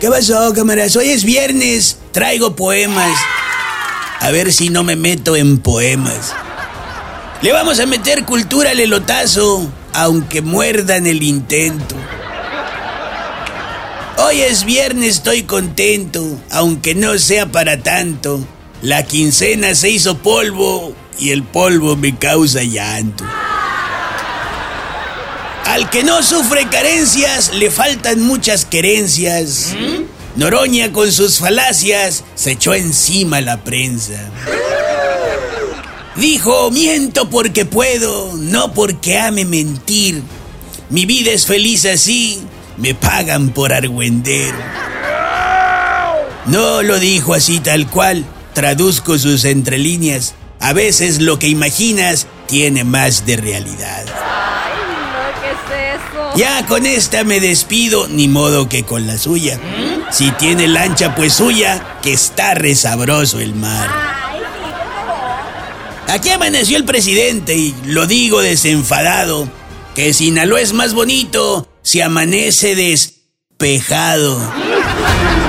¿Qué pasó, cámaras? Hoy es viernes. Traigo poemas. A ver si no me meto en poemas. Le vamos a meter cultura al elotazo, aunque muerdan el intento. Hoy es viernes, estoy contento, aunque no sea para tanto. La quincena se hizo polvo y el polvo me causa llanto. Al que no sufre carencias, le faltan muchas querencias. Noroña con sus falacias se echó encima la prensa. Dijo, miento porque puedo, no porque ame mentir. Mi vida es feliz así, me pagan por argüender. No lo dijo así tal cual, traduzco sus entrelíneas. A veces lo que imaginas tiene más de realidad. Ya con esta me despido, ni modo que con la suya. Si tiene lancha, pues suya, que está resabroso el mar. Ay, sí. Aquí amaneció el presidente y lo digo desenfadado, que Sinaloa es más bonito si amanece despejado.